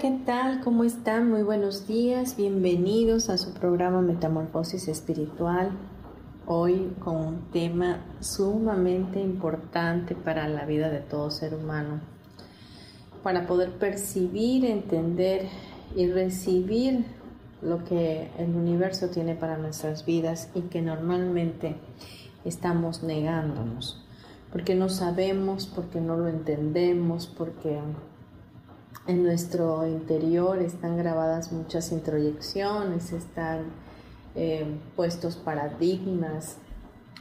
¿Qué tal? ¿Cómo están? Muy buenos días. Bienvenidos a su programa Metamorfosis Espiritual. Hoy con un tema sumamente importante para la vida de todo ser humano. Para poder percibir, entender y recibir lo que el universo tiene para nuestras vidas y que normalmente estamos negándonos. Porque no sabemos, porque no lo entendemos, porque en nuestro interior están grabadas muchas introyecciones, están eh, puestos paradigmas,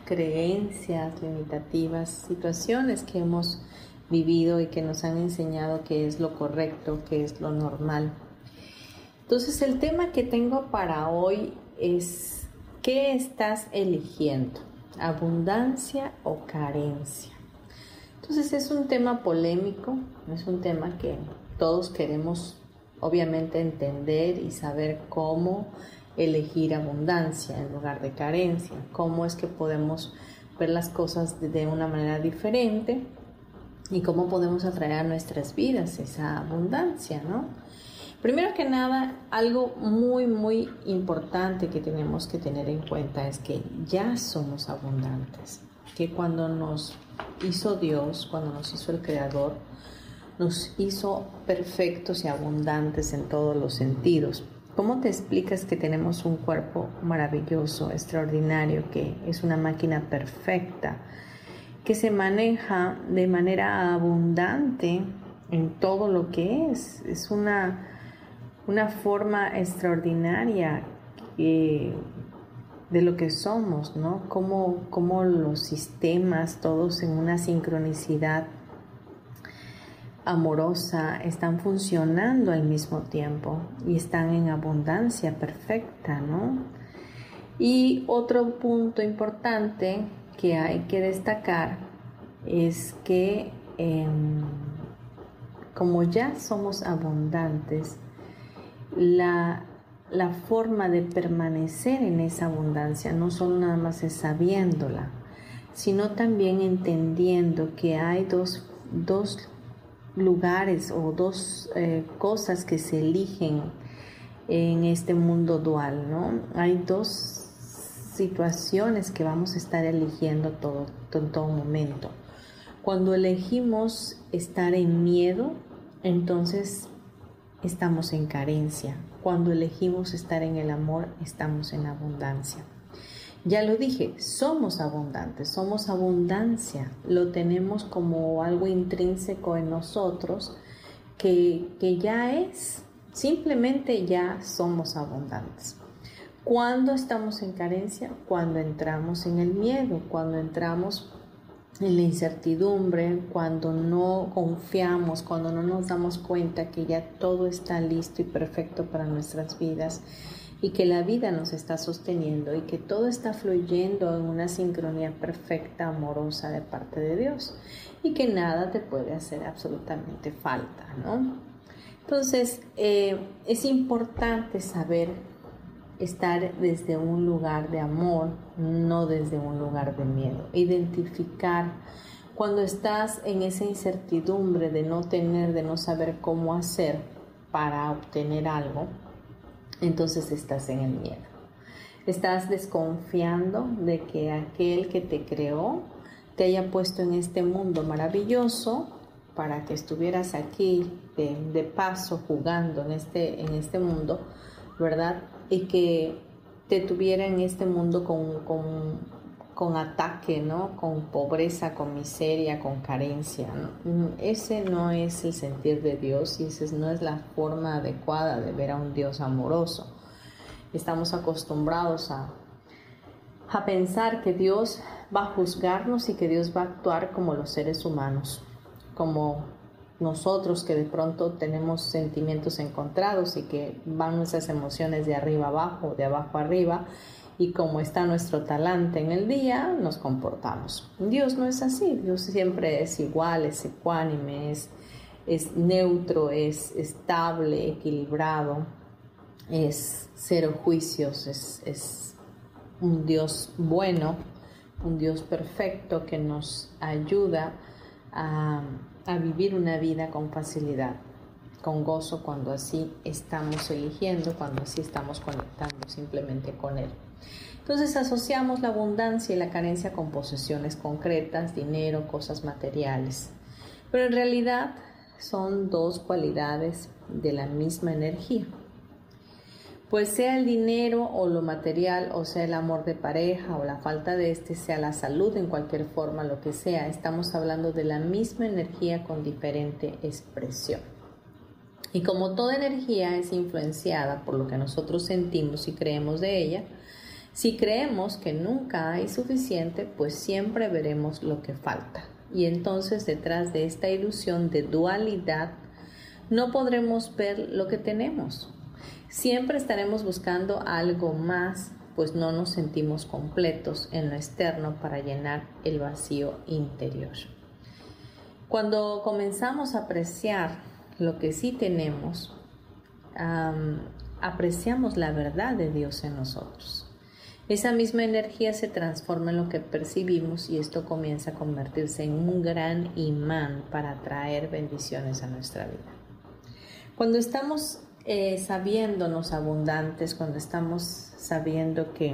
creencias limitativas, situaciones que hemos vivido y que nos han enseñado que es lo correcto, que es lo normal. Entonces el tema que tengo para hoy es ¿qué estás eligiendo? ¿Abundancia o carencia? Entonces es un tema polémico, es un tema que todos queremos obviamente entender y saber cómo elegir abundancia en lugar de carencia, cómo es que podemos ver las cosas de una manera diferente y cómo podemos atraer a nuestras vidas esa abundancia, ¿no? Primero que nada, algo muy, muy importante que tenemos que tener en cuenta es que ya somos abundantes, que cuando nos hizo Dios, cuando nos hizo el Creador, nos hizo perfectos y abundantes en todos los sentidos. ¿Cómo te explicas que tenemos un cuerpo maravilloso, extraordinario, que es una máquina perfecta, que se maneja de manera abundante en todo lo que es? Es una, una forma extraordinaria de lo que somos, ¿no? Cómo, cómo los sistemas, todos en una sincronicidad amorosa están funcionando al mismo tiempo y están en abundancia perfecta, ¿no? Y otro punto importante que hay que destacar es que em, como ya somos abundantes, la, la forma de permanecer en esa abundancia no solo nada más es sabiéndola, sino también entendiendo que hay dos, dos lugares o dos eh, cosas que se eligen en este mundo dual, ¿no? Hay dos situaciones que vamos a estar eligiendo todo, en todo momento. Cuando elegimos estar en miedo, entonces estamos en carencia. Cuando elegimos estar en el amor, estamos en abundancia. Ya lo dije, somos abundantes, somos abundancia, lo tenemos como algo intrínseco en nosotros que, que ya es, simplemente ya somos abundantes. ¿Cuándo estamos en carencia? Cuando entramos en el miedo, cuando entramos en la incertidumbre, cuando no confiamos, cuando no nos damos cuenta que ya todo está listo y perfecto para nuestras vidas y que la vida nos está sosteniendo y que todo está fluyendo en una sincronía perfecta, amorosa de parte de Dios y que nada te puede hacer absolutamente falta, ¿no? Entonces, eh, es importante saber estar desde un lugar de amor, no desde un lugar de miedo. Identificar cuando estás en esa incertidumbre de no tener, de no saber cómo hacer para obtener algo, entonces estás en el miedo. Estás desconfiando de que aquel que te creó te haya puesto en este mundo maravilloso para que estuvieras aquí de, paso jugando en este, en este mundo, ¿verdad? Y que te tuviera en este mundo con, con, ataque, ¿no? Con pobreza, con miseria, con carencia. Ese no es el sentir de Dios y esa no es la forma adecuada de ver a un Dios amoroso. Estamos acostumbrados a, a pensar que Dios va a juzgarnos y que Dios va a actuar como los seres humanos, como nosotros que de pronto tenemos sentimientos encontrados y que van nuestras emociones de arriba abajo, de abajo arriba, y como está nuestro talante en el día, nos comportamos. Dios no es así, Dios siempre es igual, es ecuánime, es, es neutro, es estable, equilibrado, es cero juicios, es, es un Dios bueno, un Dios perfecto que nos ayuda a a vivir una vida con facilidad, con gozo cuando así estamos eligiendo, cuando así estamos conectando simplemente con Él. Entonces asociamos la abundancia y la carencia con posesiones concretas, dinero, cosas materiales. Pero en realidad son dos cualidades de la misma energía pues sea el dinero o lo material, o sea el amor de pareja o la falta de este, sea la salud en cualquier forma, lo que sea, estamos hablando de la misma energía con diferente expresión. Y como toda energía es influenciada por lo que nosotros sentimos y creemos de ella, si creemos que nunca hay suficiente, pues siempre veremos lo que falta. Y entonces detrás de esta ilusión de dualidad, no podremos ver lo que tenemos, Siempre estaremos buscando algo más, pues no nos sentimos completos en lo externo para llenar el vacío interior. Cuando comenzamos a apreciar lo que sí tenemos, apreciamos la verdad de Dios en nosotros. Esa misma energía se transforma en lo que percibimos y esto comienza a convertirse en un gran imán para traer bendiciones a nuestra vida. Cuando estamos eh, sabiéndonos abundantes, cuando estamos sabiendo que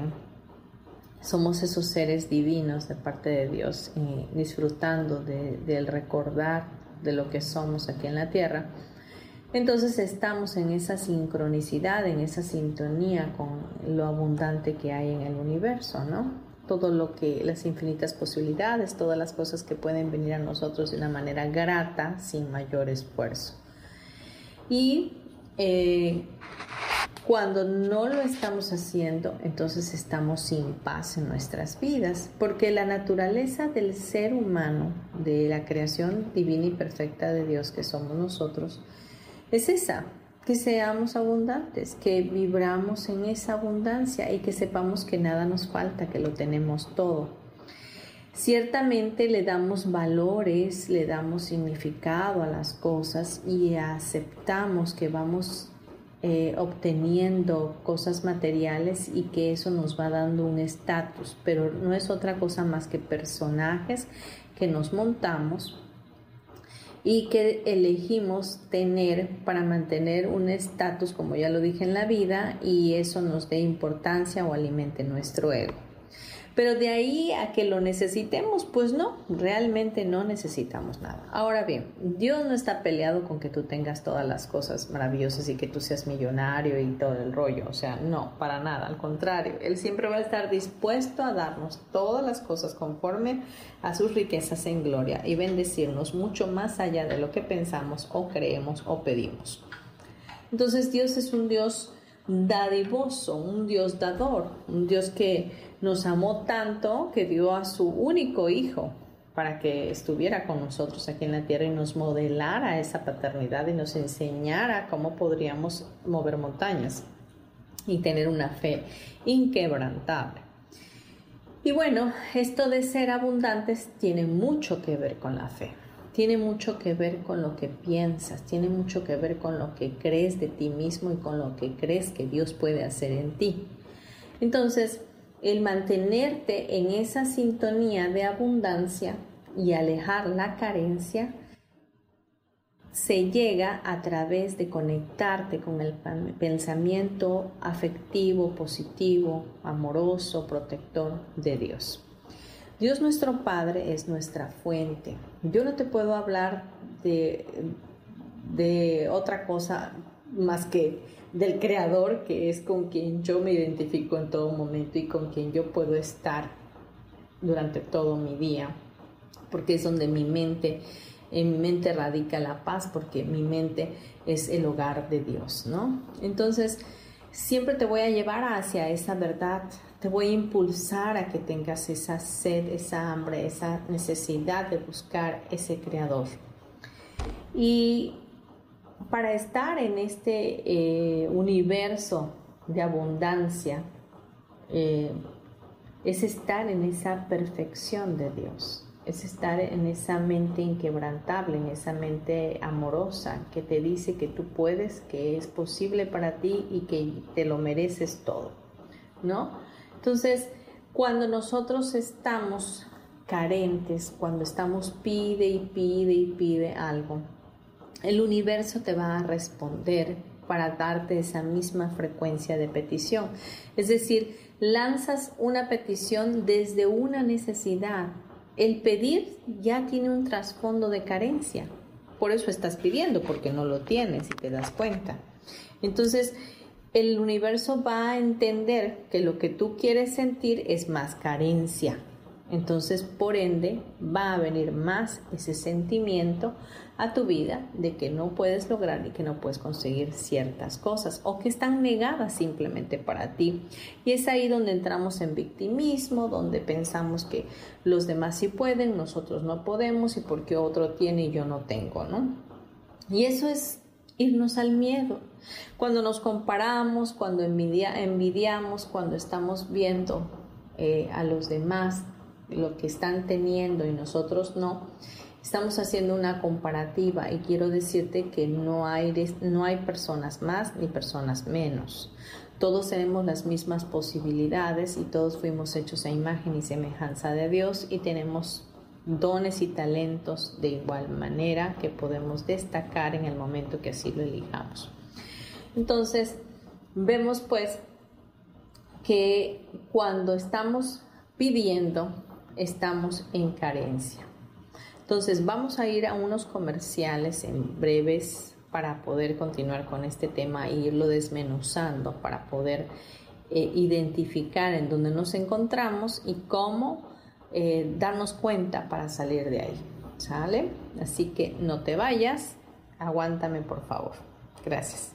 somos esos seres divinos de parte de Dios y disfrutando del recordar de lo que somos aquí en la tierra, entonces estamos en esa sincronicidad, en esa sintonía con lo abundante que hay en el universo, ¿no? Todo lo que, las infinitas posibilidades, todas las cosas que pueden venir a nosotros de una manera grata, sin mayor esfuerzo. Y eh, cuando no lo estamos haciendo, entonces estamos sin paz en nuestras vidas, porque la naturaleza del ser humano, de la creación divina y perfecta de Dios que somos nosotros, es esa, que seamos abundantes, que vibramos en esa abundancia y que sepamos que nada nos falta, que lo tenemos todo. Ciertamente le damos valores, le damos significado a las cosas y aceptamos que vamos eh, obteniendo cosas materiales y que eso nos va dando un estatus, pero no es otra cosa más que personajes que nos montamos y que elegimos tener para mantener un estatus, como ya lo dije en la vida, y eso nos dé importancia o alimente nuestro ego. Pero de ahí a que lo necesitemos, pues no, realmente no necesitamos nada. Ahora bien, Dios no está peleado con que tú tengas todas las cosas maravillosas y que tú seas millonario y todo el rollo. O sea, no, para nada, al contrario, Él siempre va a estar dispuesto a darnos todas las cosas conforme a sus riquezas en gloria y bendecirnos mucho más allá de lo que pensamos o creemos o pedimos. Entonces Dios es un Dios dadivoso, un Dios dador, un Dios que nos amó tanto que dio a su único hijo para que estuviera con nosotros aquí en la tierra y nos modelara esa paternidad y nos enseñara cómo podríamos mover montañas y tener una fe inquebrantable. Y bueno, esto de ser abundantes tiene mucho que ver con la fe tiene mucho que ver con lo que piensas, tiene mucho que ver con lo que crees de ti mismo y con lo que crees que Dios puede hacer en ti. Entonces, el mantenerte en esa sintonía de abundancia y alejar la carencia se llega a través de conectarte con el pensamiento afectivo, positivo, amoroso, protector de Dios. Dios nuestro Padre es nuestra fuente. Yo no te puedo hablar de, de otra cosa más que del creador, que es con quien yo me identifico en todo momento y con quien yo puedo estar durante todo mi día, porque es donde mi mente, en mi mente radica la paz, porque mi mente es el hogar de Dios, ¿no? Entonces, siempre te voy a llevar hacia esa verdad, te voy a impulsar a que tengas esa sed, esa hambre, esa necesidad de buscar ese creador. Y para estar en este eh, universo de abundancia, eh, es estar en esa perfección de Dios, es estar en esa mente inquebrantable, en esa mente amorosa que te dice que tú puedes, que es posible para ti y que te lo mereces todo, ¿no? Entonces, cuando nosotros estamos carentes, cuando estamos pide y pide y pide algo, el universo te va a responder para darte esa misma frecuencia de petición. Es decir, lanzas una petición desde una necesidad. El pedir ya tiene un trasfondo de carencia. Por eso estás pidiendo, porque no lo tienes y te das cuenta. Entonces, el universo va a entender que lo que tú quieres sentir es más carencia. Entonces, por ende, va a venir más ese sentimiento a tu vida de que no puedes lograr y que no puedes conseguir ciertas cosas o que están negadas simplemente para ti. Y es ahí donde entramos en victimismo, donde pensamos que los demás sí pueden, nosotros no podemos y porque otro tiene y yo no tengo, ¿no? Y eso es irnos al miedo. Cuando nos comparamos, cuando envidiamos, cuando estamos viendo eh, a los demás lo que están teniendo y nosotros no, Estamos haciendo una comparativa y quiero decirte que no hay, no hay personas más ni personas menos. Todos tenemos las mismas posibilidades y todos fuimos hechos a imagen y semejanza de Dios y tenemos dones y talentos de igual manera que podemos destacar en el momento que así lo elijamos. Entonces, vemos pues que cuando estamos pidiendo, estamos en carencia. Entonces vamos a ir a unos comerciales en breves para poder continuar con este tema e irlo desmenuzando para poder eh, identificar en dónde nos encontramos y cómo eh, darnos cuenta para salir de ahí. ¿Sale? Así que no te vayas, aguántame por favor. Gracias.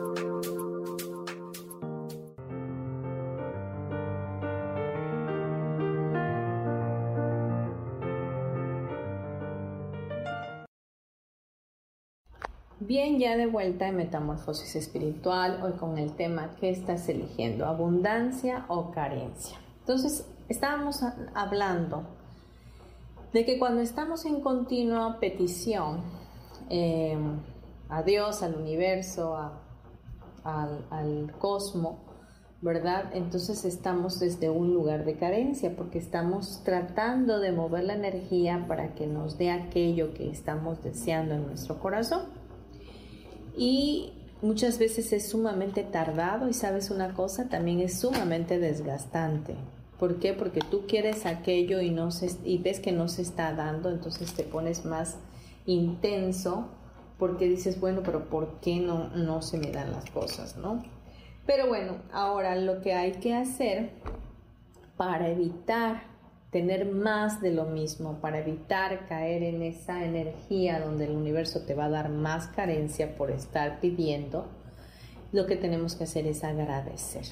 Bien, ya de vuelta en Metamorfosis Espiritual, hoy con el tema ¿qué estás eligiendo? ¿Abundancia o carencia? Entonces, estábamos hablando de que cuando estamos en continua petición eh, a Dios, al universo, al, al cosmos, ¿verdad? Entonces estamos desde un lugar de carencia porque estamos tratando de mover la energía para que nos dé aquello que estamos deseando en nuestro corazón. Y muchas veces es sumamente tardado y sabes una cosa, también es sumamente desgastante. ¿Por qué? Porque tú quieres aquello y, no se, y ves que no se está dando, entonces te pones más intenso porque dices, bueno, pero ¿por qué no, no se me dan las cosas, no? Pero bueno, ahora lo que hay que hacer para evitar tener más de lo mismo, para evitar caer en esa energía donde el universo te va a dar más carencia por estar pidiendo, lo que tenemos que hacer es agradecer.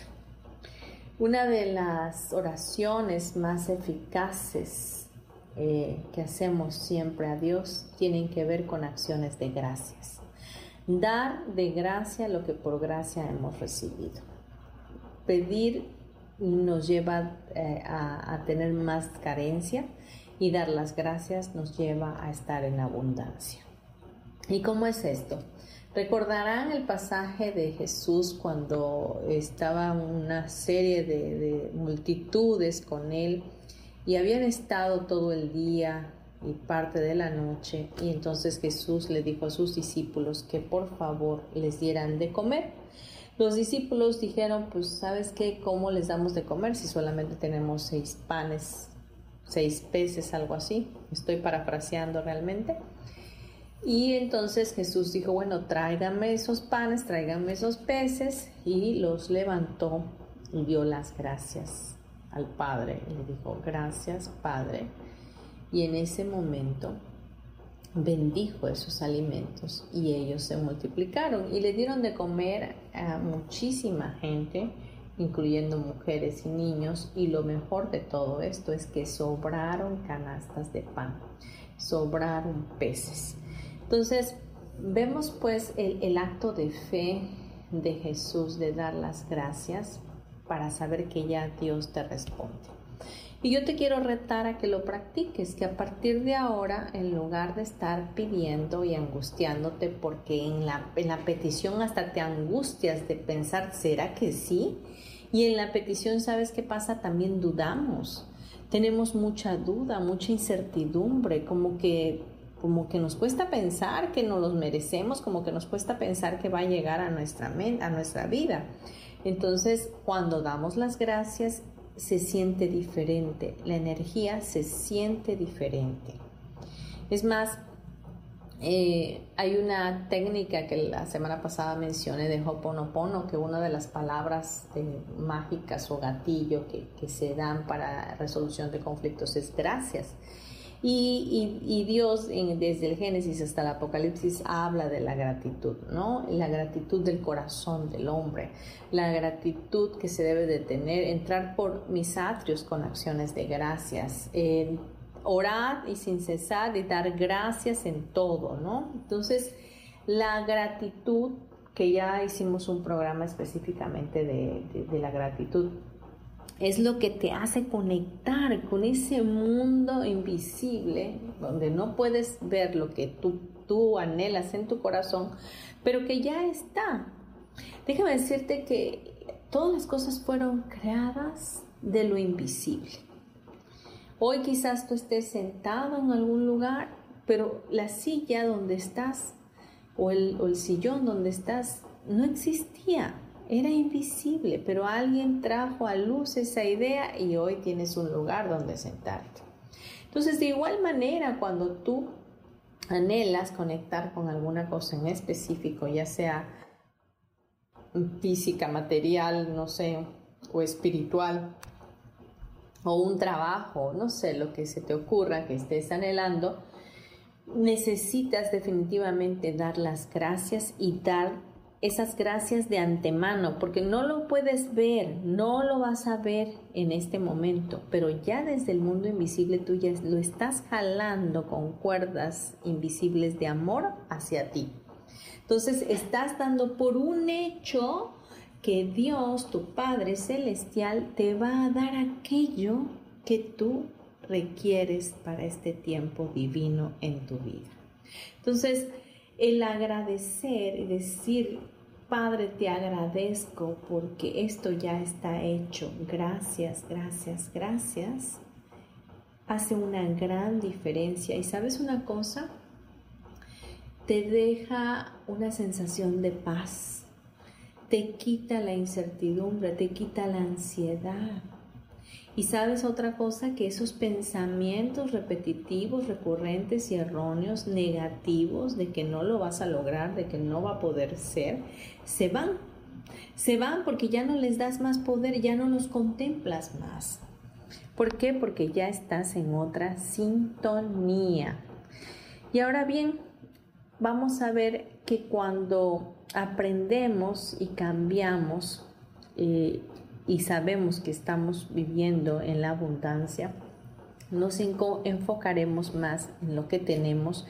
Una de las oraciones más eficaces eh, que hacemos siempre a Dios tienen que ver con acciones de gracias dar de gracia lo que por gracia hemos recibido. Pedir nos lleva eh, a, tener más carencia y dar las gracias nos lleva a estar en abundancia. ¿Y cómo es esto? Recordarán el pasaje de Jesús cuando estaba una serie de multitudes con él y habían estado todo el día y parte de la noche, y entonces Jesús le dijo a sus discípulos que por favor les dieran de comer. Los discípulos dijeron, pues sabes qué, ¿cómo les damos de comer si solamente tenemos seis panes, seis peces, algo así? Estoy parafraseando realmente. Y entonces Jesús dijo, bueno, tráiganme esos panes, tráiganme esos peces, y los levantó y dio las gracias al Padre. Y le dijo, gracias Padre y en ese momento bendijo esos alimentos y ellos se multiplicaron y le dieron de comer a muchísima gente, incluyendo mujeres y niños, y lo mejor de todo esto es que sobraron canastas de pan, sobraron peces. Entonces, vemos pues el, acto de fe de Jesús de dar las gracias para saber que ya Dios te responde. Y yo te quiero retar a que lo practiques, que a partir de ahora, en lugar de estar pidiendo y angustiándote, porque en la, en la petición hasta te angustias de pensar, ¿será que sí? Y en la petición, ¿sabes qué pasa? También dudamos. Tenemos mucha duda, mucha incertidumbre, como que como que nos cuesta pensar que no los merecemos, como que nos cuesta pensar que va a llegar a nuestra, a nuestra vida. Entonces, cuando damos las gracias se siente diferente, la energía se siente diferente. Es más, eh, hay una técnica que la semana pasada mencioné de Hoponopono, que una de las palabras mágicas o gatillo que, que se dan para resolución de conflictos es gracias. Y, Dios desde el Génesis hasta el Apocalipsis habla de la gratitud, ¿no? La gratitud del corazón del hombre, la gratitud que se debe de tener, entrar por mis atrios con acciones de gracias, orar y sin cesar y dar gracias en todo, ¿no? Entonces, la gratitud, que ya hicimos un programa específicamente de la gratitud, es lo que te hace conectar con ese mundo invisible donde no puedes ver lo que tú, tú anhelas en tu corazón, pero que ya está. Déjame decirte que todas las cosas fueron creadas de lo invisible. Hoy quizás tú estés sentado en algún lugar, pero la silla donde estás o el, o el sillón donde estás no existía era invisible, pero alguien trajo a luz esa idea y hoy tienes un lugar donde sentarte. Entonces, de igual manera, cuando tú anhelas conectar con alguna cosa en específico, ya sea física, material, no sé, o espiritual, o un trabajo, no sé, lo que se te ocurra que estés anhelando, necesitas definitivamente dar las gracias y dar esas gracias de antemano, porque no lo puedes ver, no lo vas a ver en este momento, pero ya desde el mundo invisible tú ya lo estás jalando con cuerdas invisibles de amor hacia ti. Entonces estás dando por un hecho que Dios, tu Padre Celestial, te va a dar aquello que tú requieres para este tiempo divino en tu vida. Entonces, el agradecer y decir, Padre, te agradezco porque esto ya está hecho. Gracias, gracias, gracias. Hace una gran diferencia. ¿Y sabes una cosa? Te deja una sensación de paz. Te quita la incertidumbre, te quita la ansiedad y sabes otra cosa, que esos pensamientos repetitivos, recurrentes y erróneos, negativos, de que no lo vas a lograr, de que no va a poder ser, se van. Se van porque ya no les das más poder, ya no los contemplas más. ¿Por qué? Porque ya estás en otra sintonía. Y ahora bien, vamos a ver que cuando aprendemos y cambiamos eh, y sabemos que estamos viviendo en la abundancia, nos enfocaremos más en lo que tenemos,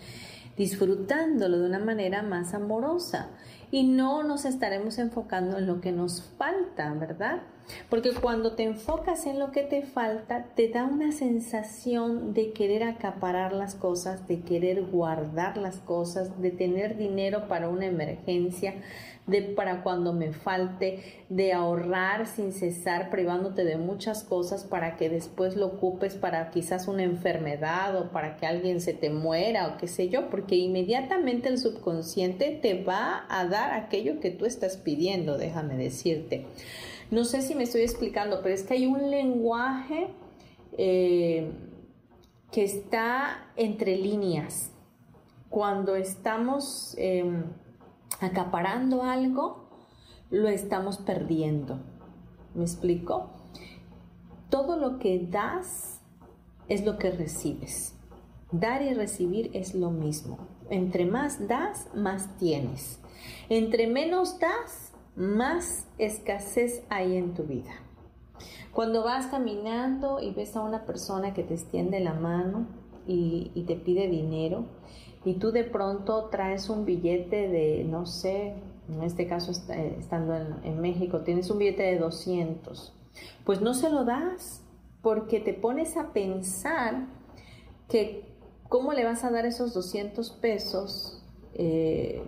disfrutándolo de una manera más amorosa y no nos estaremos enfocando en lo que nos falta, ¿verdad? Porque cuando te enfocas en lo que te falta, te da una sensación de querer acaparar las cosas, de querer guardar las cosas, de tener dinero para una emergencia, de para cuando me falte, de ahorrar sin cesar, privándote de muchas cosas para que después lo ocupes para quizás una enfermedad o para que alguien se te muera o qué sé yo, porque inmediatamente el subconsciente te va a dar aquello que tú estás pidiendo, déjame decirte. No sé si me estoy explicando, pero es que hay un lenguaje eh, que está entre líneas. Cuando estamos em, acaparando algo, lo estamos perdiendo. ¿Me explico? Todo lo que das es lo que recibes. Dar y recibir es lo mismo. Entre más das, más tienes. Entre menos das, más escasez hay en tu vida. Cuando vas caminando y ves a una persona que te extiende la mano y, te pide dinero y tú de pronto traes un billete de, no sé, en este caso eh, estando en, México, tienes un billete de 200, pues no se lo das porque te pones a pensar que cómo le vas a dar esos 200 pesos eh,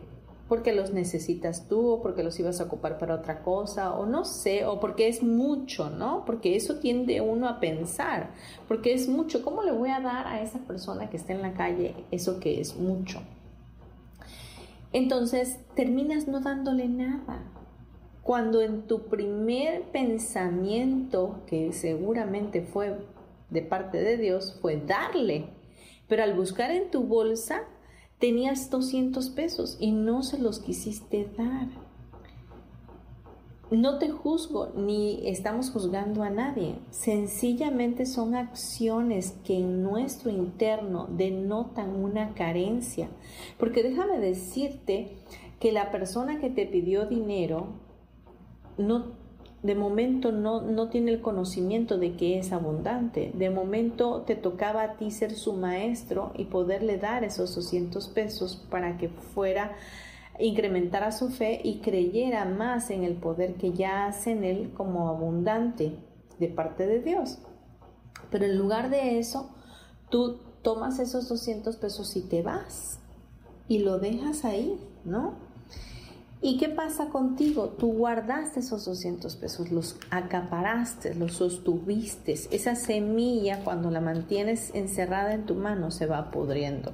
porque los necesitas tú o porque los ibas a ocupar para otra cosa o no sé, o porque es mucho, ¿no? Porque eso tiende uno a pensar, porque es mucho. ¿Cómo le voy a dar a esa persona que está en la calle eso que es mucho? Entonces terminas no dándole nada. Cuando en tu primer pensamiento, que seguramente fue de parte de Dios, fue darle, pero al buscar en tu bolsa, tenías 200 pesos y no se los quisiste dar. No te juzgo ni estamos juzgando a nadie. Sencillamente son acciones que en nuestro interno denotan una carencia. Porque déjame decirte que la persona que te pidió dinero no de momento no, no tiene el conocimiento de que es abundante. De momento te tocaba a ti ser su maestro y poderle dar esos 200 pesos para que fuera incrementara su fe y creyera más en el poder que ya hace en él como abundante de parte de Dios. Pero en lugar de eso, tú tomas esos 200 pesos y te vas y lo dejas ahí, ¿no? ¿Y qué pasa contigo? Tú guardaste esos 200 pesos, los acaparaste, los sostuviste. Esa semilla, cuando la mantienes encerrada en tu mano, se va pudriendo.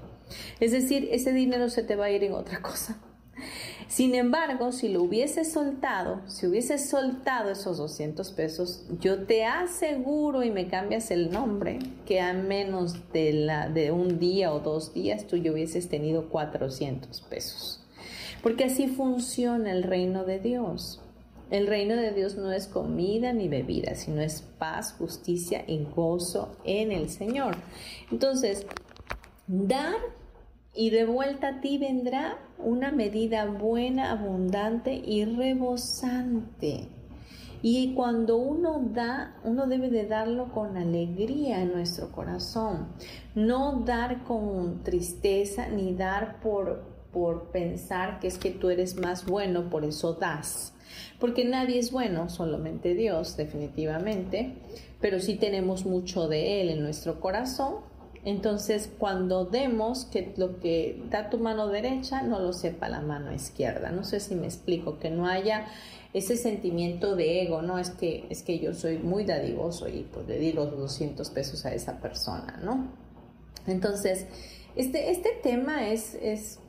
Es decir, ese dinero se te va a ir en otra cosa. Sin embargo, si lo hubieses soltado, si hubieses soltado esos 200 pesos, yo te aseguro y me cambias el nombre, que a menos de, un día o dos días tú ya hubieses tenido 400 pesos. Porque así funciona el reino de Dios. El reino de Dios no es comida ni bebida, sino es paz, justicia y gozo en el Señor. Entonces, dar y de vuelta a ti vendrá una medida buena, abundante y rebosante. Y cuando uno da, uno debe de darlo con alegría en nuestro corazón, no dar con tristeza ni dar por por pensar que es que tú eres más bueno, por eso das. Porque nadie es bueno, solamente Dios, definitivamente, pero sí tenemos mucho de Él en nuestro corazón, Entonces, cuando demos que lo que da tu mano derecha no lo sepa la mano izquierda. No sé si me explico, que no haya ese sentimiento de ego, no es que es que yo soy muy dadivoso y pues le di los 200 pesos a esa persona, ¿no? Entonces, este, este tema es, es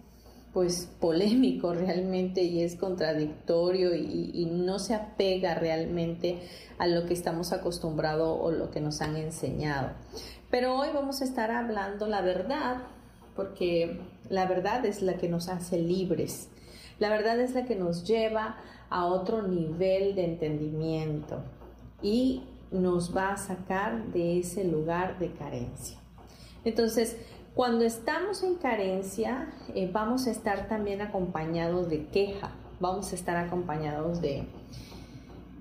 pues polémico realmente y es contradictorio y, no se apega realmente a lo que estamos acostumbrados o lo que nos han enseñado. Pero hoy vamos a estar hablando la verdad, porque la verdad es la que nos hace libres. La verdad es la que nos lleva a otro nivel de entendimiento y nos va a sacar de ese lugar de carencia. Entonces, cuando estamos en carencia, eh, vamos a estar también acompañados de queja, vamos a estar acompañados de,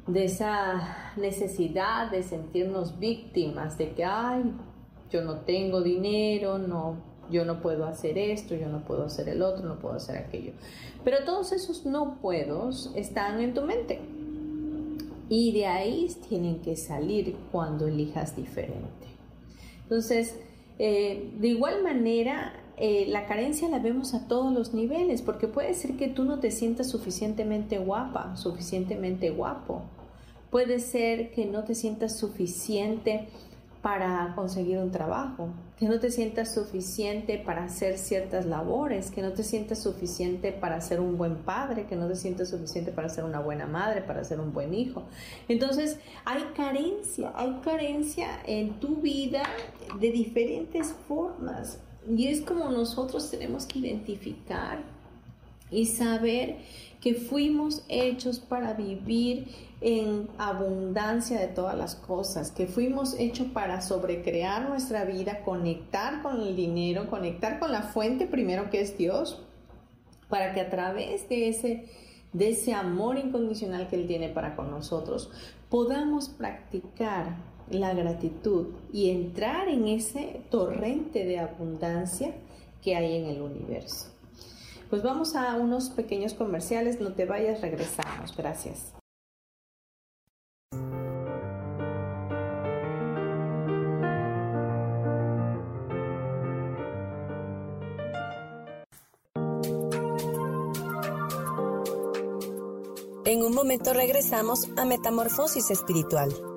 de esa necesidad de sentirnos víctimas, de que, ay, yo no tengo dinero, no, yo no puedo hacer esto, yo no puedo hacer el otro, no puedo hacer aquello. Pero todos esos no puedos están en tu mente. Y de ahí tienen que salir cuando elijas diferente. Entonces, eh, de igual manera, eh, la carencia la vemos a todos los niveles, porque puede ser que tú no te sientas suficientemente guapa, suficientemente guapo. Puede ser que no te sientas suficiente para conseguir un trabajo, que no te sientas suficiente para hacer ciertas labores, que no te sientas suficiente para ser un buen padre, que no te sientas suficiente para ser una buena madre, para ser un buen hijo. Entonces, hay carencia, hay carencia en tu vida de diferentes formas. Y es como nosotros tenemos que identificar y saber que fuimos hechos para vivir en abundancia de todas las cosas, que fuimos hechos para sobrecrear nuestra vida, conectar con el dinero, conectar con la fuente primero que es Dios, para que a través de ese, de ese amor incondicional que Él tiene para con nosotros, podamos practicar la gratitud y entrar en ese torrente de abundancia que hay en el universo. Pues vamos a unos pequeños comerciales, no te vayas, regresamos. Gracias. En un momento regresamos a Metamorfosis Espiritual.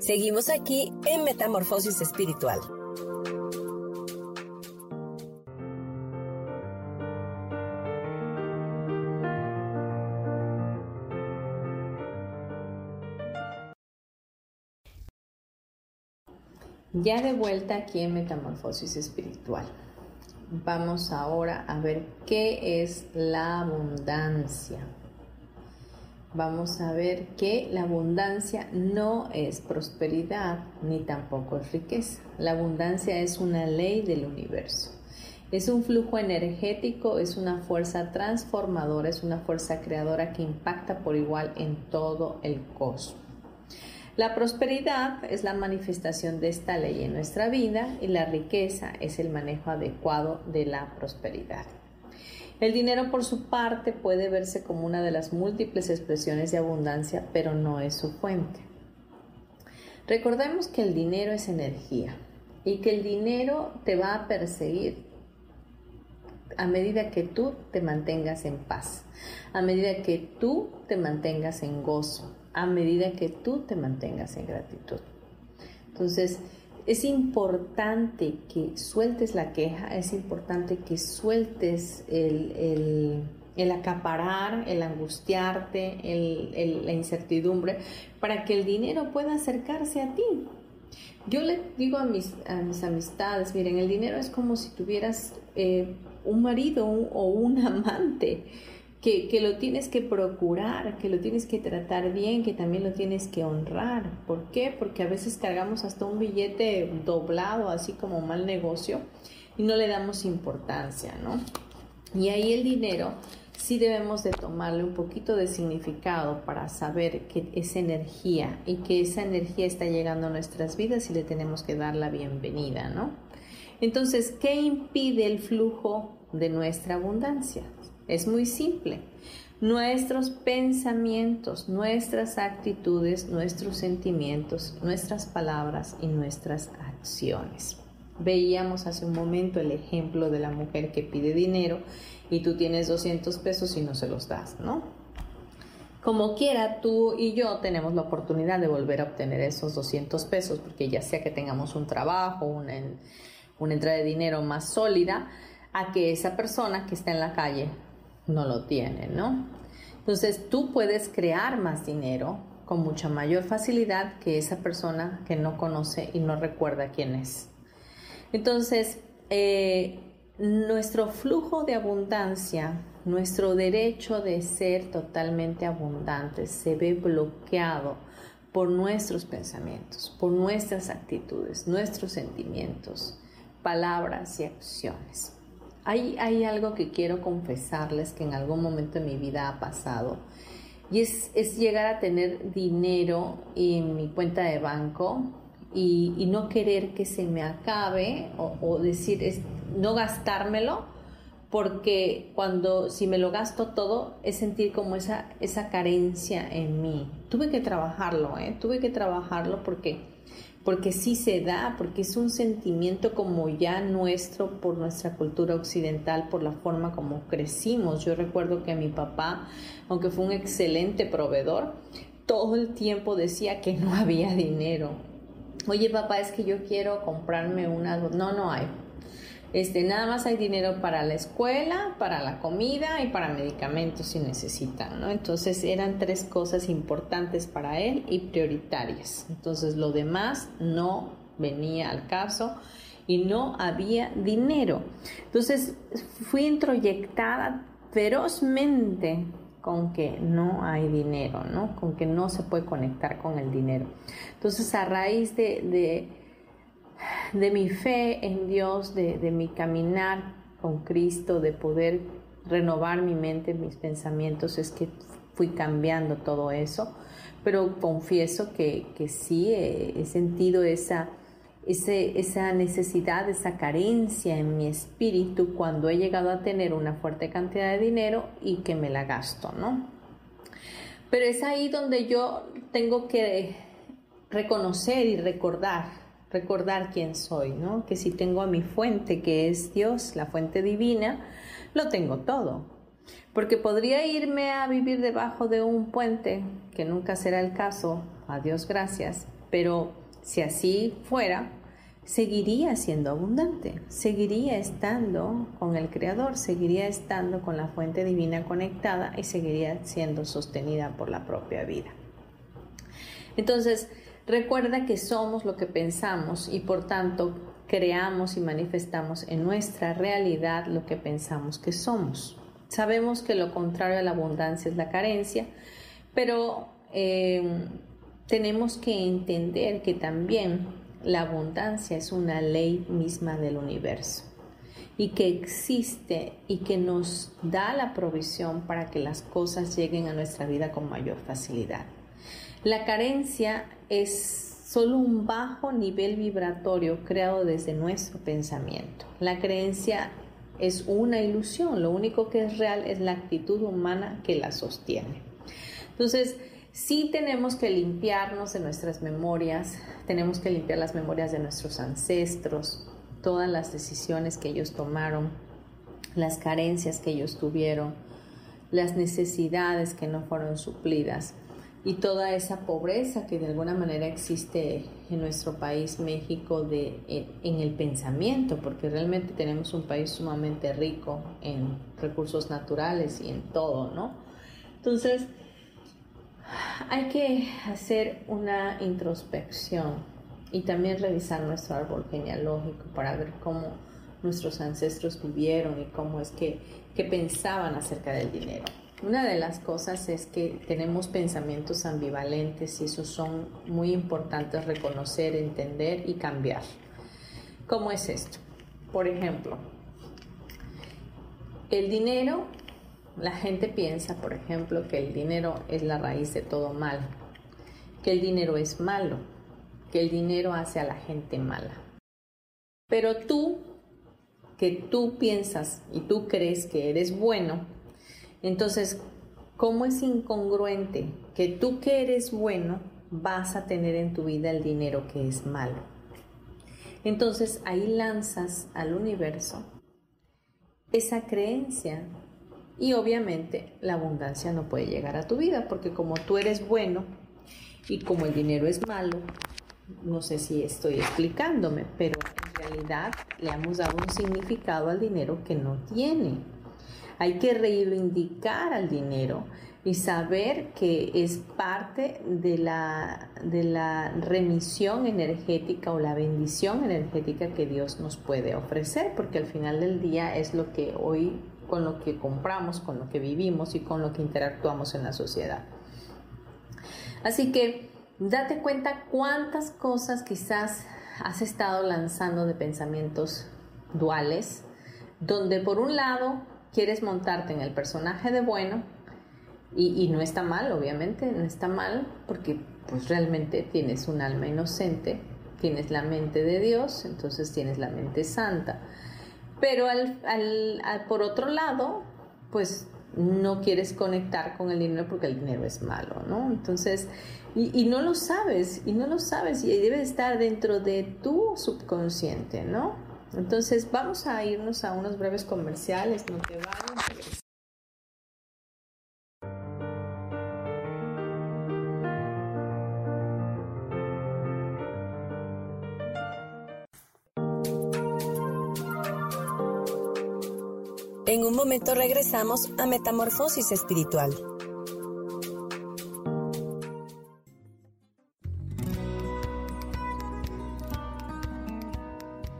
Seguimos aquí en Metamorfosis Espiritual. Ya de vuelta aquí en Metamorfosis Espiritual. Vamos ahora a ver qué es la abundancia. Vamos a ver que la abundancia no es prosperidad ni tampoco es riqueza. La abundancia es una ley del universo. Es un flujo energético, es una fuerza transformadora, es una fuerza creadora que impacta por igual en todo el cosmos. La prosperidad es la manifestación de esta ley en nuestra vida y la riqueza es el manejo adecuado de la prosperidad. El dinero por su parte puede verse como una de las múltiples expresiones de abundancia, pero no es su fuente. Recordemos que el dinero es energía y que el dinero te va a perseguir a medida que tú te mantengas en paz, a medida que tú te mantengas en gozo, a medida que tú te mantengas en gratitud. Entonces, es importante que sueltes la queja, es importante que sueltes el, acaparar, el angustiarte, la incertidumbre, para que el dinero pueda acercarse a ti. Yo le digo a mis, mis amistades, miren, el dinero es como si tuvieras eh, un marido o un amante que, lo tienes que procurar, que lo tienes que tratar bien, que también lo tienes que honrar. ¿Por qué? Porque a veces cargamos hasta un billete doblado, así como mal negocio, y no le damos importancia, ¿no? Y ahí el dinero sí debemos de tomarle un poquito de significado para saber que es energía y que esa energía está llegando a nuestras vidas y le tenemos que dar la bienvenida, ¿no? Entonces, ¿qué impide el flujo de nuestra abundancia? Es muy simple. Nuestros pensamientos, nuestras actitudes, nuestros sentimientos, nuestras palabras y nuestras acciones. Veíamos hace un momento el ejemplo de la mujer que pide dinero y tú tienes 200 pesos y no se los das, ¿no? Como quiera, tú y yo tenemos la oportunidad de volver a obtener esos 200 pesos, porque ya sea que tengamos un trabajo, una, una entrada de dinero más sólida, a que esa persona que está en la calle no lo tiene, ¿no? Entonces tú puedes crear más dinero con mucha mayor facilidad que esa persona que no conoce y no recuerda quién es. Entonces, eh, nuestro flujo de abundancia, nuestro derecho de ser totalmente abundantes se ve bloqueado por nuestros pensamientos, por nuestras actitudes, nuestros sentimientos, palabras y acciones. Hay, algo que quiero confesarles que en algún momento de mi vida ha pasado y es, llegar a tener dinero en mi cuenta de banco y, no querer que se me acabe o, decir es, no gastármelo porque cuando si me lo gasto todo es sentir como esa, esa carencia en mí. Tuve que trabajarlo, ¿eh? tuve que trabajarlo porque porque sí se da, porque es un sentimiento como ya nuestro por nuestra cultura occidental, por la forma como crecimos. Yo recuerdo que mi papá, aunque fue un excelente proveedor, todo el tiempo decía que no había dinero. Oye papá, es que yo quiero comprarme una... No, no hay. Este, nada más hay dinero para la escuela, para la comida y para medicamentos si necesitan, ¿no? Entonces eran tres cosas importantes para él y prioritarias. Entonces lo demás no venía al caso y no había dinero. Entonces fui introyectada ferozmente con que no hay dinero, ¿no? Con que no se puede conectar con el dinero. Entonces a raíz de de mi fe en Dios, de, mi caminar con Cristo, de poder renovar mi mente, mis pensamientos, es que fui cambiando todo eso. Pero confieso que, sí he, sentido esa, esa necesidad, esa carencia en mi espíritu cuando he llegado a tener una fuerte cantidad de dinero y que me la gasto, ¿no? Pero es ahí donde yo tengo que reconocer y recordar recordar quién soy, ¿no? Que si tengo a mi fuente, que es Dios, la fuente divina, lo tengo todo. Porque podría irme a vivir debajo de un puente, que nunca será el caso, a Dios gracias, pero si así fuera, seguiría siendo abundante, seguiría estando con el Creador, seguiría estando con la fuente divina conectada y seguiría siendo sostenida por la propia vida. Entonces, Recuerda que somos lo que pensamos y por tanto creamos y manifestamos en nuestra realidad lo que pensamos que somos. Sabemos que lo contrario a la abundancia es la carencia, pero em, tenemos que entender que también la abundancia es una ley misma del universo y que existe y que nos da la provisión para que las cosas lleguen a nuestra vida con mayor facilidad. La carencia es solo un bajo nivel vibratorio creado desde nuestro pensamiento. La creencia es una ilusión, lo único que es real es la actitud humana que la sostiene. Entonces, sí tenemos que limpiarnos de nuestras memorias, tenemos que limpiar las memorias de nuestros ancestros, todas las decisiones que ellos tomaron, las carencias que ellos tuvieron, las necesidades que no fueron suplidas y toda esa pobreza que de alguna manera existe en nuestro país, México, de, en, el pensamiento, porque realmente tenemos un país sumamente rico en recursos naturales y en todo, ¿no? Entonces, hay que hacer una introspección y también revisar nuestro árbol genealógico para ver cómo nuestros ancestros vivieron y cómo es que, que pensaban acerca del dinero. Una de las cosas es que tenemos pensamientos ambivalentes y esos son muy importantes reconocer, entender y cambiar. ¿Cómo es esto? Por ejemplo, el dinero, la gente piensa, por ejemplo, que el dinero es la raíz de todo mal, que el dinero es malo, que el dinero hace a la gente mala. Pero tú, que tú piensas y tú crees que eres bueno, entonces, ¿cómo es incongruente que tú que eres bueno vas a tener en tu vida el dinero que es malo? Entonces ahí lanzas al universo esa creencia y obviamente la abundancia no puede llegar a tu vida porque como tú eres bueno y como el dinero es malo, no sé si estoy explicándome, pero en realidad le hemos dado un significado al dinero que no tiene. Hay que reivindicar al dinero y saber que es parte de la, de la remisión energética o la bendición energética que Dios nos puede ofrecer, porque al final del día es lo que hoy, con lo que compramos, con lo que vivimos y con lo que interactuamos en la sociedad. Así que date cuenta cuántas cosas quizás has estado lanzando de pensamientos duales, donde por un lado quieres montarte en el personaje de bueno, y, no está mal, obviamente, no está mal, porque pues realmente tienes un alma inocente, tienes la mente de Dios, entonces tienes la mente santa. Pero al, por otro lado, pues no quieres conectar con el dinero porque el dinero es malo, ¿no? Entonces, y, y, no lo sabes, y no lo sabes, y debe estar dentro de tu subconsciente, ¿no? Entonces vamos a irnos a unos breves comerciales, no te vayas. En un momento regresamos a Metamorfosis Espiritual.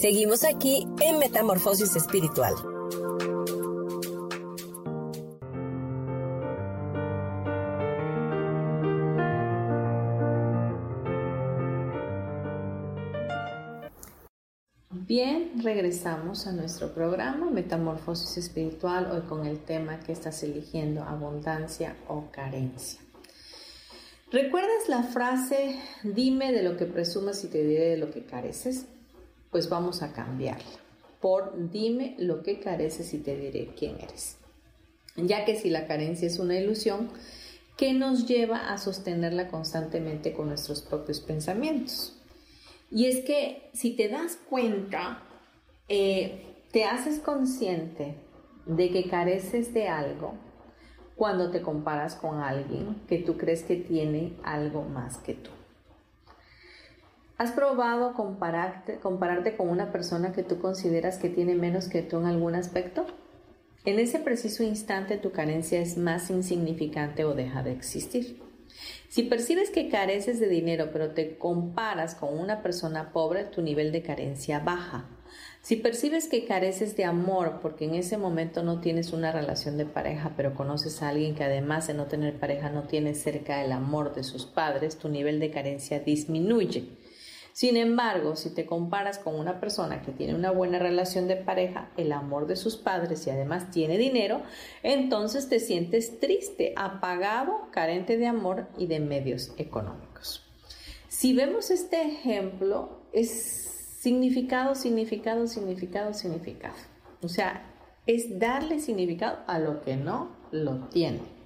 Seguimos aquí en Metamorfosis Espiritual. Bien, regresamos a nuestro programa Metamorfosis Espiritual, hoy con el tema que estás eligiendo, abundancia o carencia. ¿Recuerdas la frase, dime de lo que presumas y te diré de lo que careces? Pues vamos a cambiarla por dime lo que careces y te diré quién eres. Ya que si la carencia es una ilusión, ¿qué nos lleva a sostenerla constantemente con nuestros propios pensamientos? Y es que si te das cuenta, eh, te haces consciente de que careces de algo cuando te comparas con alguien que tú crees que tiene algo más que tú. ¿Has probado compararte, con una persona que tú consideras que tiene menos que tú en algún aspecto? En ese preciso instante tu carencia es más insignificante o deja de existir. Si percibes que careces de dinero pero te comparas con una persona pobre, tu nivel de carencia baja. Si percibes que careces de amor porque en ese momento no tienes una relación de pareja, pero conoces a alguien que además de no tener pareja no tiene cerca el amor de sus padres, tu nivel de carencia disminuye. Sin embargo, si te comparas con una persona que tiene una buena relación de pareja, el amor de sus padres y además tiene dinero, entonces te sientes triste, apagado, carente de amor y de medios económicos. Si vemos este ejemplo, es significado, significado, significado, significado. O sea, es darle significado a lo que no lo tiene.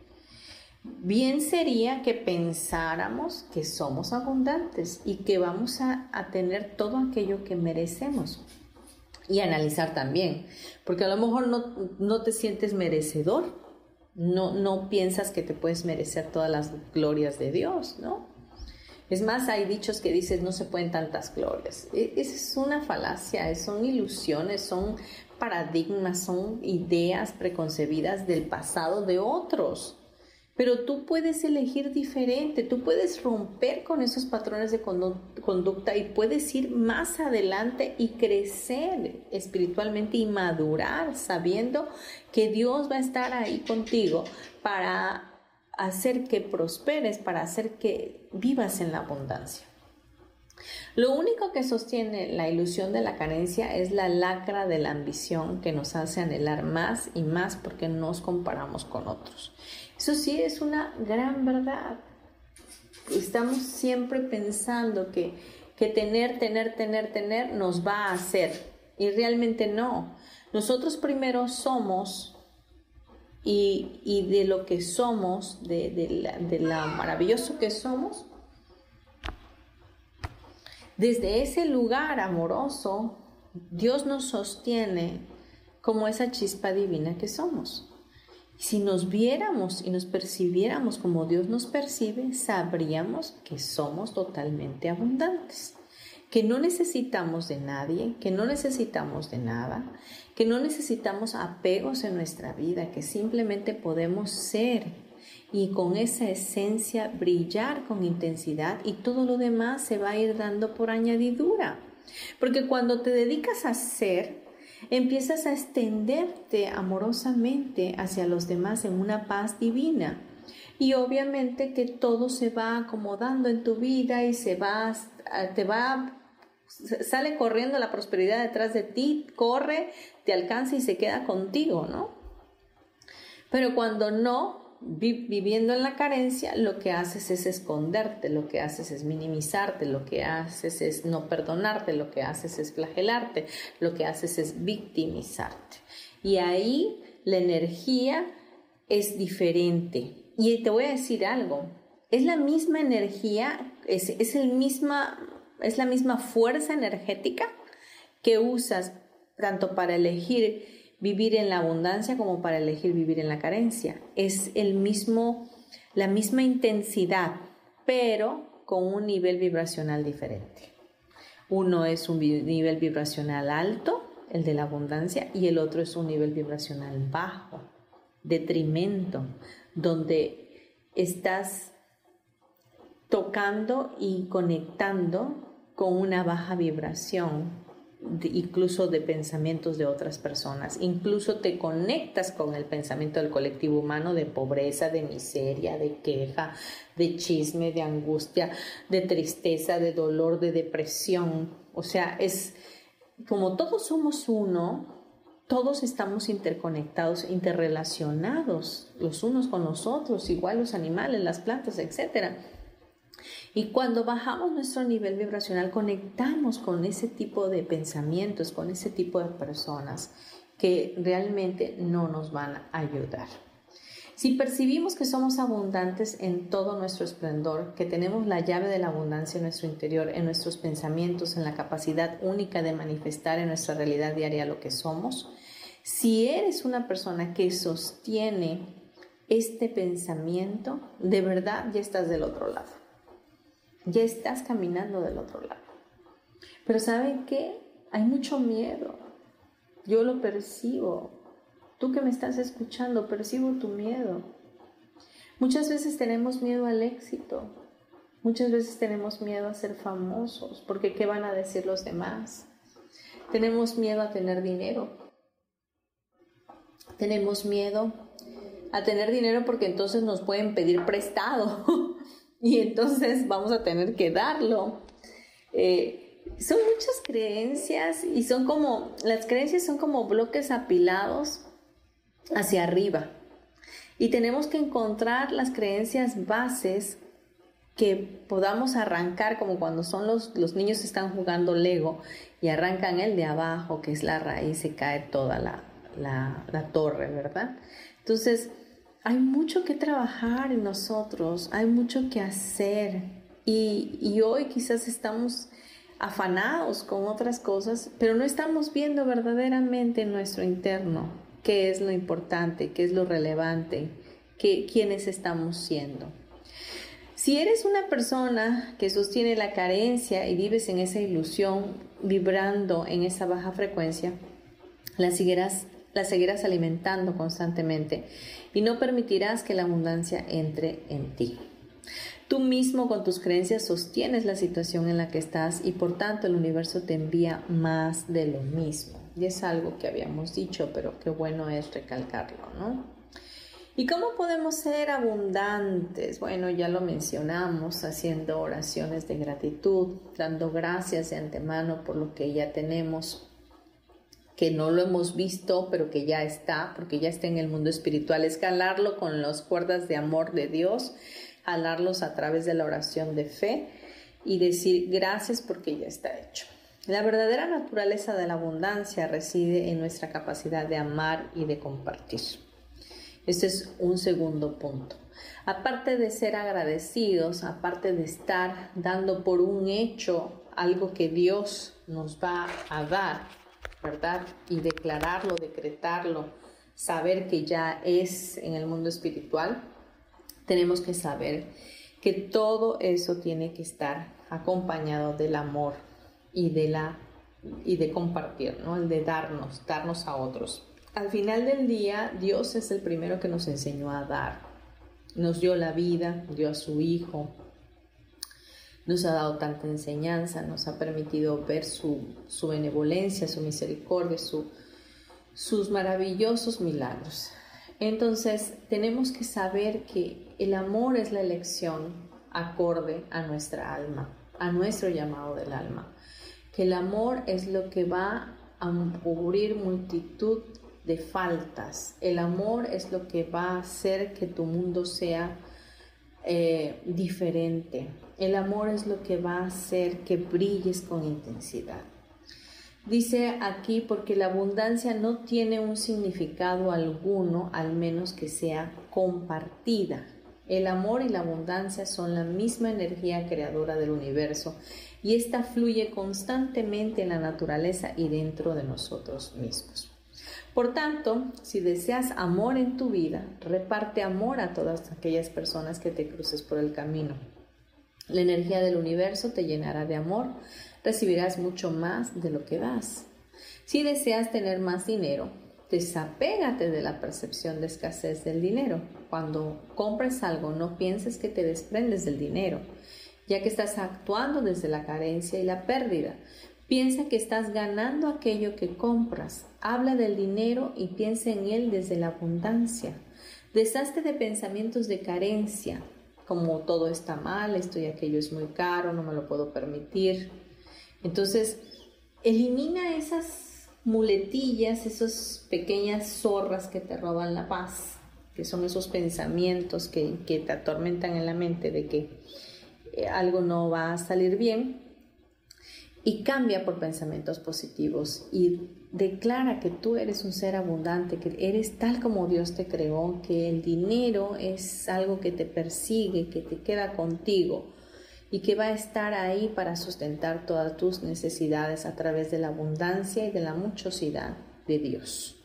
Bien sería que pensáramos que somos abundantes y que vamos a, tener todo aquello que merecemos. Y analizar también, porque a lo mejor no, no te sientes merecedor, no, no piensas que te puedes merecer todas las glorias de Dios, ¿no? Es más, hay dichos que dicen no se pueden tantas glorias. E, esa es una falacia, son ilusiones, son paradigmas, son ideas preconcebidas del pasado de otros. Pero tú puedes elegir diferente, tú puedes romper con esos patrones de conducta y puedes ir más adelante y crecer espiritualmente y madurar sabiendo que Dios va a estar ahí contigo para hacer que prosperes, para hacer que vivas en la abundancia. Lo único que sostiene la ilusión de la carencia es la lacra de la ambición que nos hace anhelar más y más porque nos comparamos con otros. Eso sí es una gran verdad. Estamos siempre pensando que, que tener, tener, tener, tener nos va a hacer y realmente no. Nosotros primero somos y, de lo que somos, de, de, la, maravilloso que somos, desde ese lugar amoroso, Dios nos sostiene como esa chispa divina que somos. Si nos viéramos y nos percibiéramos como Dios nos percibe, sabríamos que somos totalmente abundantes, que no necesitamos de nadie, que no necesitamos de nada, que no necesitamos apegos en nuestra vida, que simplemente podemos ser y con esa esencia brillar con intensidad y todo lo demás se va a ir dando por añadidura. Porque cuando te dedicas a ser, empiezas a extenderte amorosamente hacia los demás en una paz divina. Y obviamente que todo se va acomodando en tu vida y se va, te va, sale corriendo la prosperidad detrás de ti, corre, te alcanza y se queda contigo, ¿no? Pero cuando no, viviendo en la carencia, lo que haces es esconderte, lo que haces es minimizarte, lo que haces es no perdonarte, lo que haces es flagelarte, lo que haces es victimizarte. Y ahí la energía es diferente. Y te voy a decir algo, es la misma energía, es, es, el misma, es la misma fuerza energética que usas tanto para elegir vivir en la abundancia como para elegir vivir en la carencia. Es el mismo, la misma intensidad, pero con un nivel vibracional diferente. Uno es un nivel vibracional alto, el de la abundancia, y el otro es un nivel vibracional bajo, detrimento, donde estás tocando y conectando con una baja vibración incluso de pensamientos de otras personas. Incluso te conectas con el pensamiento del colectivo humano de pobreza, de miseria, de queja, de chisme, de angustia, de tristeza, de dolor, de depresión. O sea, es como todos somos uno, todos estamos interconectados, interrelacionados los unos con los otros, igual los animales, las plantas, etcétera. Y cuando bajamos nuestro nivel vibracional, conectamos con ese tipo de pensamientos, con ese tipo de personas que realmente no nos van a ayudar. Si percibimos que somos abundantes en todo nuestro esplendor, que tenemos la llave de la abundancia en nuestro interior, en nuestros pensamientos, en la capacidad única de manifestar en nuestra realidad diaria lo que somos, si eres una persona que sostiene este pensamiento, de verdad ya estás del otro lado ya estás caminando del otro lado. Pero ¿saben qué? Hay mucho miedo. Yo lo percibo. Tú que me estás escuchando, percibo tu miedo. Muchas veces tenemos miedo al éxito. Muchas veces tenemos miedo a ser famosos, porque ¿qué van a decir los demás? Tenemos miedo a tener dinero. Tenemos miedo a tener dinero porque entonces nos pueden pedir prestado. y entonces vamos a tener que darlo. Eh, son muchas creencias y son como, las creencias son como bloques apilados hacia arriba. Y tenemos que encontrar las creencias bases que podamos arrancar, como cuando son los, los niños están jugando Lego y arrancan el de abajo, que es la raíz, se cae toda la, la torre, ¿verdad? Entonces, hay mucho que trabajar en nosotros, hay mucho que hacer y, y hoy quizás estamos afanados con otras cosas, pero no estamos viendo verdaderamente en nuestro interno qué es lo importante, qué es lo relevante, qué, quiénes estamos siendo. Si eres una persona que sostiene la carencia y vives en esa ilusión, vibrando en esa baja frecuencia, la seguirás, la seguirás alimentando constantemente y no permitirás que la abundancia entre en ti. Tú mismo con tus creencias sostienes la situación en la que estás y por tanto el universo te envía más de lo mismo. Y es algo que habíamos dicho, pero qué bueno es recalcarlo, ¿no? ¿Y cómo podemos ser abundantes? Bueno, ya lo mencionamos, haciendo oraciones de gratitud, dando gracias de antemano por lo que ya tenemos, que no lo hemos visto, pero que ya está, porque ya está en el mundo espiritual, escalarlo con las cuerdas de amor de Dios jalarlos a través de la oración de fe y decir gracias porque ya está hecho. La verdadera naturaleza de la abundancia reside en nuestra capacidad de amar y de compartir. Este es un segundo punto. Aparte de ser agradecidos, aparte de estar dando por un hecho algo que Dios nos va a dar, ¿verdad? Y declararlo, decretarlo, saber que ya es en el mundo espiritual, tenemos que saber que todo eso tiene que estar acompañado del amor y de la y de compartir, ¿no? El de darnos, darnos a otros. Al final del día, Dios es el primero que nos enseñó a dar. Nos dio la vida, dio a su Hijo, nos ha dado tanta enseñanza, nos ha permitido ver su, su benevolencia, su misericordia, su, sus maravillosos milagros. Entonces, tenemos que saber que el amor es la elección acorde a nuestra alma, a nuestro llamado del alma. Que el amor es lo que va a cubrir multitud de faltas. El amor es lo que va a hacer que tu mundo sea eh, diferente. El amor es lo que va a hacer que brilles con intensidad. Dice aquí porque la abundancia no tiene un significado alguno al menos que sea compartida. El amor y la abundancia son la misma energía creadora del universo y esta fluye constantemente en la naturaleza y dentro de nosotros mismos. Por tanto, si deseas amor en tu vida, reparte amor a todas aquellas personas que te cruces por el camino. La energía del universo te llenará de amor, recibirás mucho más de lo que das. Si deseas tener más dinero, desapégate de la percepción de escasez del dinero. Cuando compres algo, no pienses que te desprendes del dinero, ya que estás actuando desde la carencia y la pérdida. Piensa que estás ganando aquello que compras. Habla del dinero y piensa en él desde la abundancia. Deshazte de pensamientos de carencia, como todo está mal, esto y aquello es muy caro, no me lo puedo permitir. Entonces, elimina esas muletillas, esas pequeñas zorras que te roban la paz, que son esos pensamientos que, que te atormentan en la mente de que eh, algo no va a salir bien, y cambia por pensamientos positivos y declara que tú eres un ser abundante, que eres tal como Dios te creó, que el dinero es algo que te persigue, que te queda contigo y que va a estar ahí para sustentar todas tus necesidades a través de la abundancia y de la muchosidad de Dios.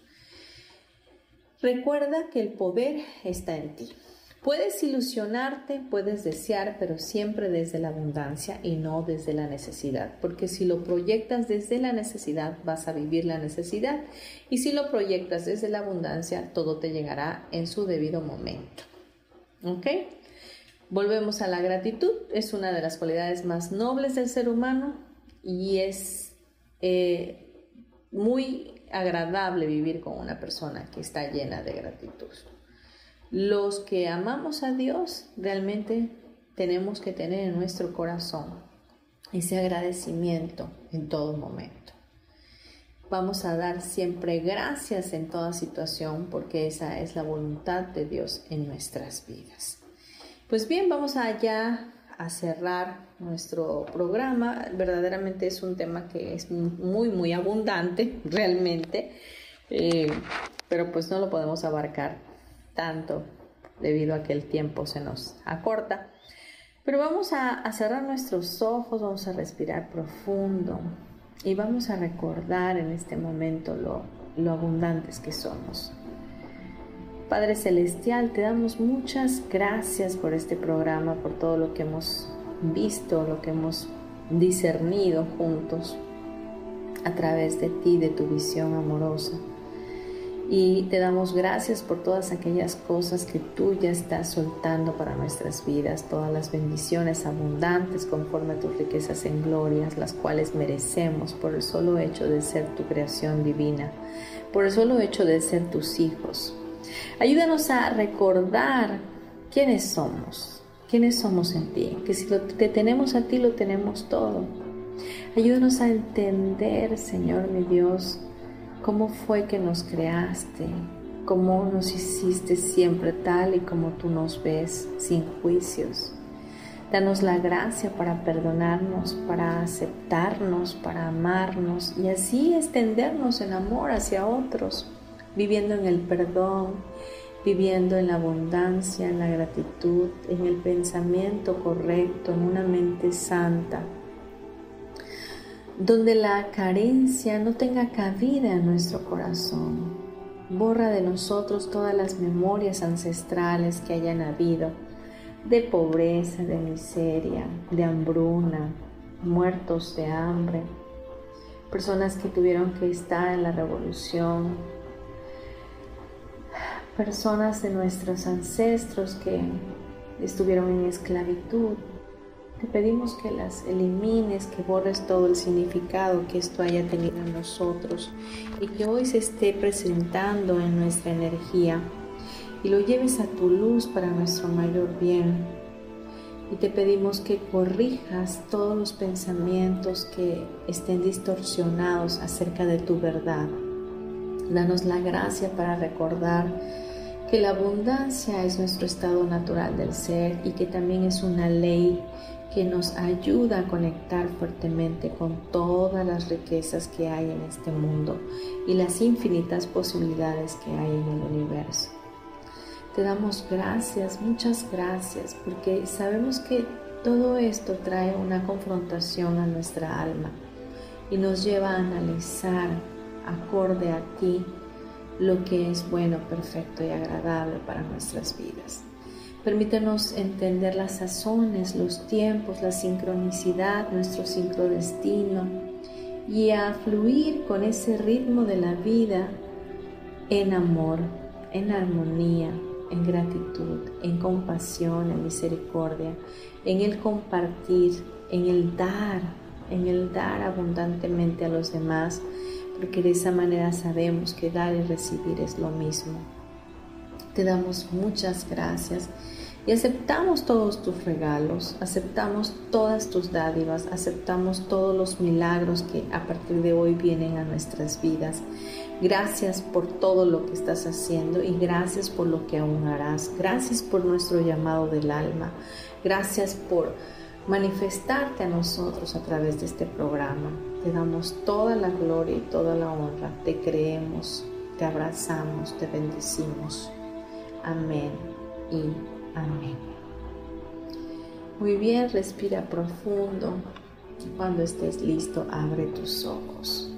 Recuerda que el poder está en ti. Puedes ilusionarte, puedes desear, pero siempre desde la abundancia y no desde la necesidad, porque si lo proyectas desde la necesidad, vas a vivir la necesidad, y si lo proyectas desde la abundancia, todo te llegará en su debido momento. ¿Ok? Volvemos a la gratitud, es una de las cualidades más nobles del ser humano y es eh, muy agradable vivir con una persona que está llena de gratitud. Los que amamos a Dios realmente tenemos que tener en nuestro corazón ese agradecimiento en todo momento. Vamos a dar siempre gracias en toda situación porque esa es la voluntad de Dios en nuestras vidas. Pues bien, vamos allá a cerrar nuestro programa. Verdaderamente es un tema que es muy, muy abundante, realmente, eh, pero pues no lo podemos abarcar tanto debido a que el tiempo se nos acorta. Pero vamos a, cerrar nuestros ojos, vamos a respirar profundo y vamos a recordar en este momento lo, lo abundantes que somos. Padre Celestial, te damos muchas gracias por este programa, por todo lo que hemos visto, lo que hemos discernido juntos a través de ti, de tu visión amorosa y te damos gracias por todas aquellas cosas que tú ya estás soltando para nuestras vidas, todas las bendiciones abundantes conforme a tus riquezas en glorias, las cuales merecemos por el solo hecho de ser tu creación divina, por el solo hecho de ser tus hijos. Ayúdanos a recordar quiénes somos, quiénes somos en ti, que si te tenemos a ti lo tenemos todo. Ayúdanos a entender, Señor mi Dios, cómo fue que nos creaste, cómo nos hiciste siempre tal y como tú nos ves, sin juicios. Danos la gracia para perdonarnos, para aceptarnos, para amarnos y así extendernos en amor hacia otros, viviendo en el perdón, viviendo en la abundancia, en la gratitud, en el pensamiento correcto, en una mente santa donde la carencia no tenga cabida en nuestro corazón. Borra de nosotros todas las memorias ancestrales que hayan habido de pobreza, de miseria, de hambruna, muertos de hambre, personas que tuvieron que estar en la revolución, personas de nuestros ancestros que estuvieron en esclavitud, te pedimos que las elimines, que borres todo el significado que esto haya tenido en nosotros y que hoy se esté presentando en nuestra energía y lo lleves a tu luz para nuestro mayor bien. Y te pedimos que corrijas todos los pensamientos que estén distorsionados acerca de tu verdad. Danos la gracia para recordar que la abundancia es nuestro estado natural del ser y que también es una ley que nos ayuda a conectar fuertemente con todas las riquezas que hay en este mundo y las infinitas posibilidades que hay en el universo. Te damos gracias, muchas gracias, porque sabemos que todo esto trae una confrontación a nuestra alma y nos lleva a analizar acorde a ti lo que es bueno, perfecto y agradable para nuestras vidas. Permítenos entender las sazones, los tiempos, la sincronicidad, nuestro sincrodestino y a fluir con ese ritmo de la vida en amor, en armonía, en gratitud, en compasión, en misericordia, en el compartir, en el dar, en el dar abundantemente a los demás, porque de esa manera sabemos que dar y recibir es lo mismo. Te damos muchas gracias y aceptamos todos tus regalos, aceptamos todas tus dádivas, aceptamos todos los milagros que a partir de hoy vienen a nuestras vidas. Gracias por todo lo que estás haciendo y gracias por lo que aún harás. Gracias por nuestro llamado del alma. Gracias por manifestarte a nosotros a través de este programa. Te damos toda la gloria y toda la honra. Te creemos, te abrazamos, te bendecimos. Amén y amén. Muy bien, respira profundo. Cuando estés listo, abre tus ojos.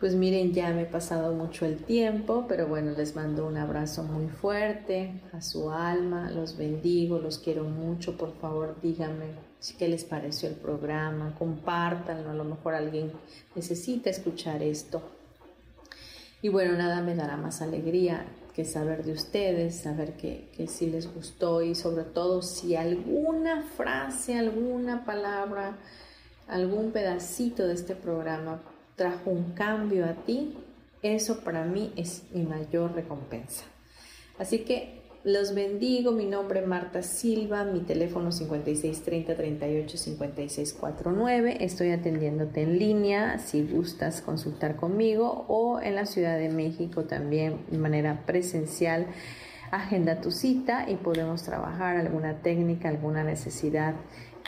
Pues miren, ya me he pasado mucho el tiempo, pero bueno, les mando un abrazo muy fuerte a su alma, los bendigo, los quiero mucho, por favor díganme qué les pareció el programa, compártanlo, a lo mejor alguien necesita escuchar esto. Y bueno, nada me dará más alegría que saber de ustedes, saber que, que sí les gustó y sobre todo si alguna frase, alguna palabra algún pedacito de este programa trajo un cambio a ti, eso para mí es mi mayor recompensa. Así que los bendigo, mi nombre es Marta Silva, mi teléfono 5630 38 Estoy atendiéndote en línea si gustas consultar conmigo o en la Ciudad de México también de manera presencial. Agenda tu cita y podemos trabajar alguna técnica, alguna necesidad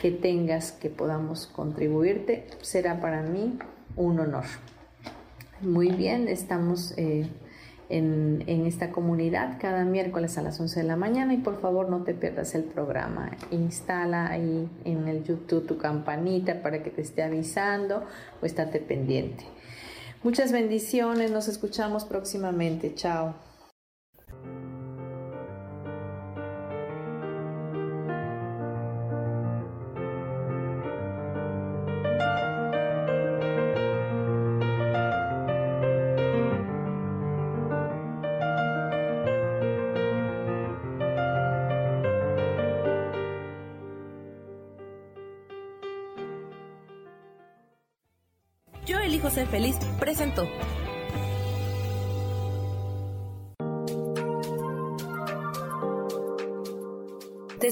que tengas que podamos contribuirte. Será para mí un honor. Muy bien, estamos eh, en, esta comunidad cada miércoles a las 11 de la mañana y por favor no te pierdas el programa. Instala ahí en el YouTube tu campanita para que te esté avisando o estate pendiente. Muchas bendiciones, nos escuchamos próximamente. Chao.